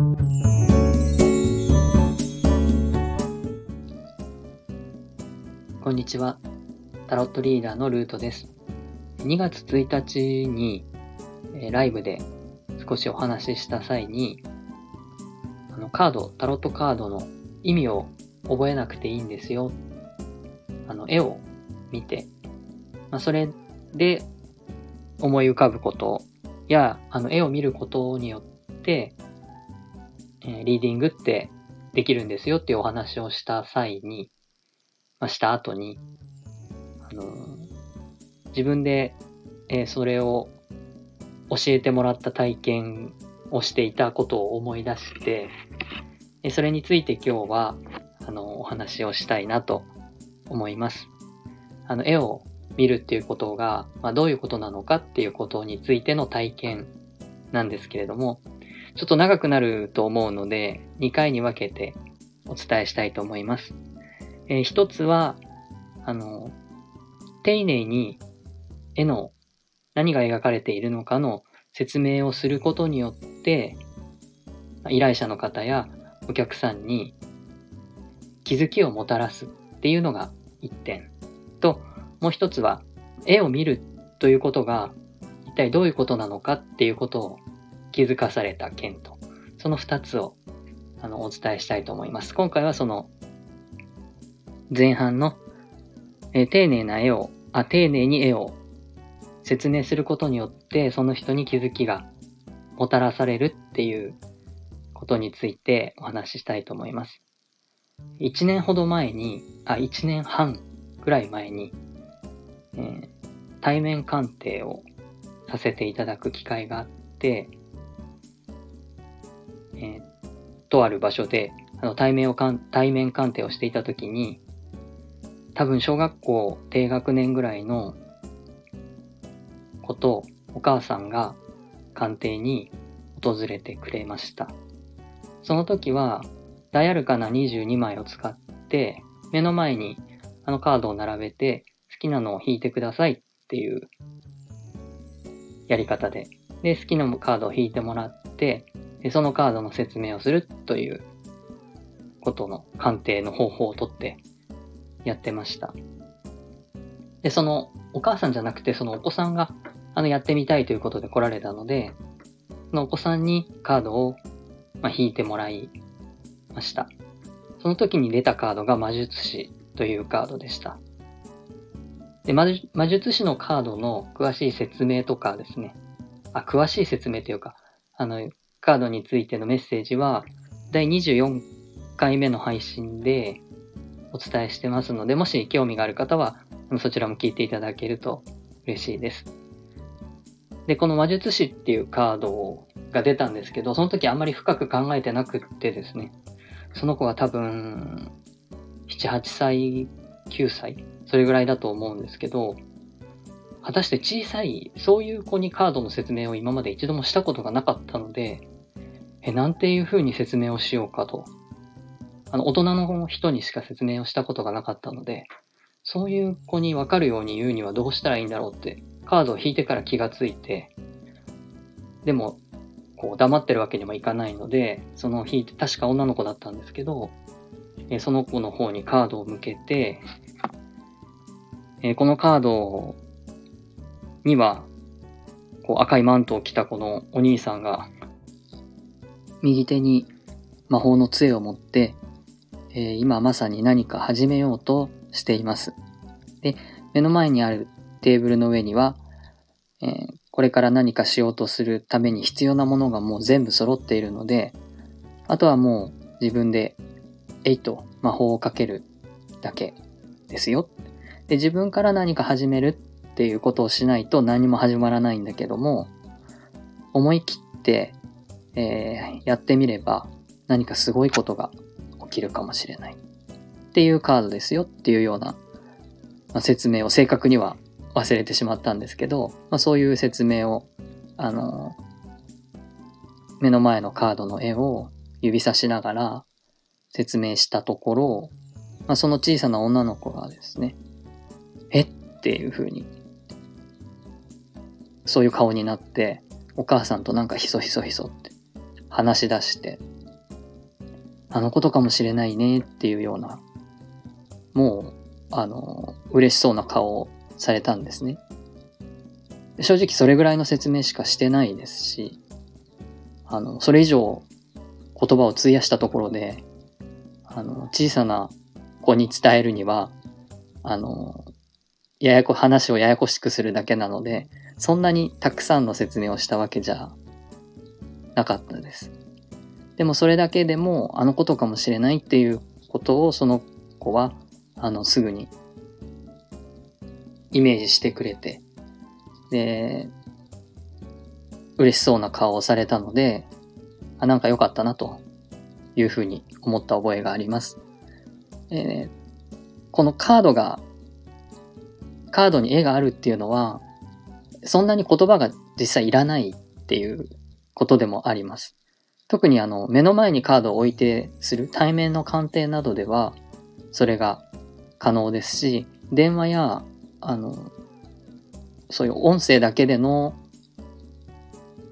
こんにちは。タロットリーダーのルートです。2月1日に、えライブで少しお話しした際に、あのカード、タロットカードの意味を覚えなくていいんですよ。あの、絵を見て、まあ、それで思い浮かぶことや、あの、絵を見ることによって、え、リーディングってできるんですよっていうお話をした際に、まあ、した後に、あの、自分で、え、それを教えてもらった体験をしていたことを思い出して、えそれについて今日は、あの、お話をしたいなと思います。あの、絵を見るっていうことが、まあ、どういうことなのかっていうことについての体験なんですけれども、ちょっと長くなると思うので、2回に分けてお伝えしたいと思います。えー、一つは、あの、丁寧に絵の何が描かれているのかの説明をすることによって、依頼者の方やお客さんに気づきをもたらすっていうのが一点と、もう一つは絵を見るということが一体どういうことなのかっていうことを気づかされた件と、その二つをあのお伝えしたいと思います。今回はその前半の、え丁寧な絵を、あ、丁寧に絵を説明することによってその人に気づきがもたらされるっていうことについてお話ししたいと思います。1年ほど前に、あ、1年半くらい前に、えー、対面鑑定をさせていただく機会があって、えー、とある場所であの対面をかん対面鑑定をしていた時に多分小学校低学年ぐらいの子とお母さんが鑑定に訪れてくれました。その時はダイアルカナ22枚を使って目の前にあのカードを並べて好きなのを引いてくださいっていうやり方で。で、好きなカードを引いてもらって、でそのカードの説明をするということの鑑定の方法をとってやってました。で、そのお母さんじゃなくてそのお子さんがあのやってみたいということで来られたので、そのお子さんにカードを、ま、引いてもらいました。その時に出たカードが魔術師というカードでした。で魔術師のカードの詳しい説明とかですね、あ、詳しい説明というか、あの、カードについてのメッセージは、第24回目の配信でお伝えしてますので、もし興味がある方は、そちらも聞いていただけると嬉しいです。で、この魔術師っていうカードが出たんですけど、その時あんまり深く考えてなくってですね、その子が多分、7、8歳、9歳、それぐらいだと思うんですけど、果たして小さい、そういう子にカードの説明を今まで一度もしたことがなかったので、え、なんていう風に説明をしようかと。あの、大人の人にしか説明をしたことがなかったので、そういう子にわかるように言うにはどうしたらいいんだろうって、カードを引いてから気がついて、でも、こう黙ってるわけにもいかないので、その引いて、確か女の子だったんですけど、えその子の方にカードを向けて、えこのカードをには、こう赤いマントを着たこのお兄さんが、右手に魔法の杖を持って、えー、今まさに何か始めようとしています。で、目の前にあるテーブルの上には、えー、これから何かしようとするために必要なものがもう全部揃っているので、あとはもう自分でえいと魔法をかけるだけですよ。で、自分から何か始めるっていうことをしないと何も始まらないんだけども、思い切って、えー、やってみれば何かすごいことが起きるかもしれない。っていうカードですよっていうような、まあ、説明を正確には忘れてしまったんですけど、まあ、そういう説明を、あの目の前のカードの絵を指さしながら説明したところ、まあ、その小さな女の子がですね、え？っていう風に、そういう顔になって、お母さんとなんかひそひそひそって話し出して、あのことかもしれないねっていうような、もう、あの、嬉しそうな顔をされたんですね。正直それぐらいの説明しかしてないですし、あの、それ以上言葉を費やしたところで、あの、小さな子に伝えるには、あの、ややこ、話をややこしくするだけなので、そんなにたくさんの説明をしたわけじゃなかったです。でもそれだけでも、あのことかもしれないっていうことをその子は、あの、すぐにイメージしてくれて、で、嬉しそうな顔をされたので、あ、なんか良かったなというふうに思った覚えがあります。えー、このカードが、カードに絵があるっていうのは、そんなに言葉が実際いらないっていうことでもあります。特にあの、目の前にカードを置いてする対面の鑑定などでは、それが可能ですし、電話や、あの、そういう音声だけでの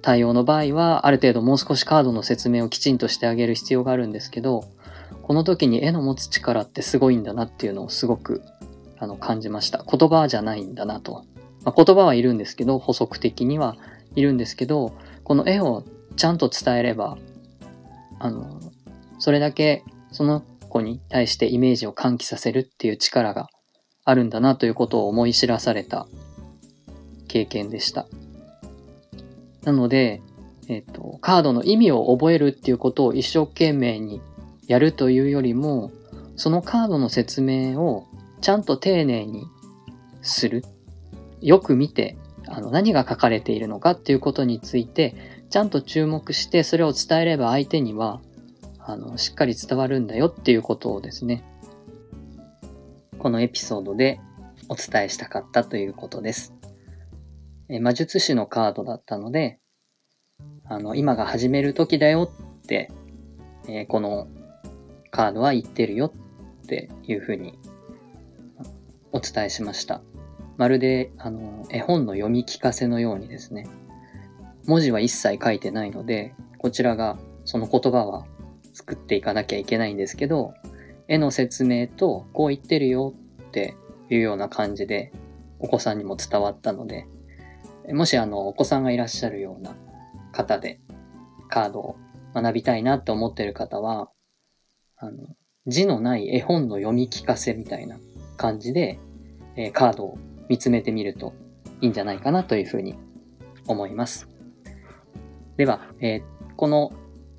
対応の場合は、ある程度もう少しカードの説明をきちんとしてあげる必要があるんですけど、この時に絵の持つ力ってすごいんだなっていうのをすごくあの感じました。言葉じゃないんだなと。まあ、言葉はいるんですけど、補足的にはいるんですけど、この絵をちゃんと伝えれば、あの、それだけその子に対してイメージを喚起させるっていう力があるんだなということを思い知らされた経験でした。なので、えっ、と、カードの意味を覚えるっていうことを一生懸命にやるというよりも、そのカードの説明をちゃんと丁寧にする。よく見て、あの、何が書かれているのかっていうことについて、ちゃんと注目して、それを伝えれば相手には、あの、しっかり伝わるんだよっていうことをですね、このエピソードでお伝えしたかったということです。え魔術師のカードだったので、あの、今が始める時だよって、えー、このカードは言ってるよっていうふうにお伝えしました。まるで、あの、絵本の読み聞かせのようにですね、文字は一切書いてないので、こちらがその言葉は作っていかなきゃいけないんですけど、絵の説明とこう言ってるよっていうような感じでお子さんにも伝わったので、もしあの、お子さんがいらっしゃるような方で、カードを学びたいなって思ってる方は、あの、字のない絵本の読み聞かせみたいな感じで、えー、カードを見つめてみるといいんじゃないかなというふうに思います。では、えー、この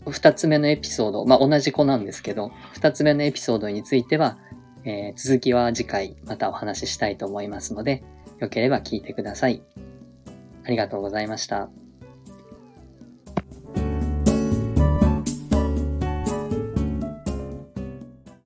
二つ目のエピソード、まあ、同じ子なんですけど、二つ目のエピソードについては、えー、続きは次回またお話ししたいと思いますので、よければ聞いてください。ありがとうございました。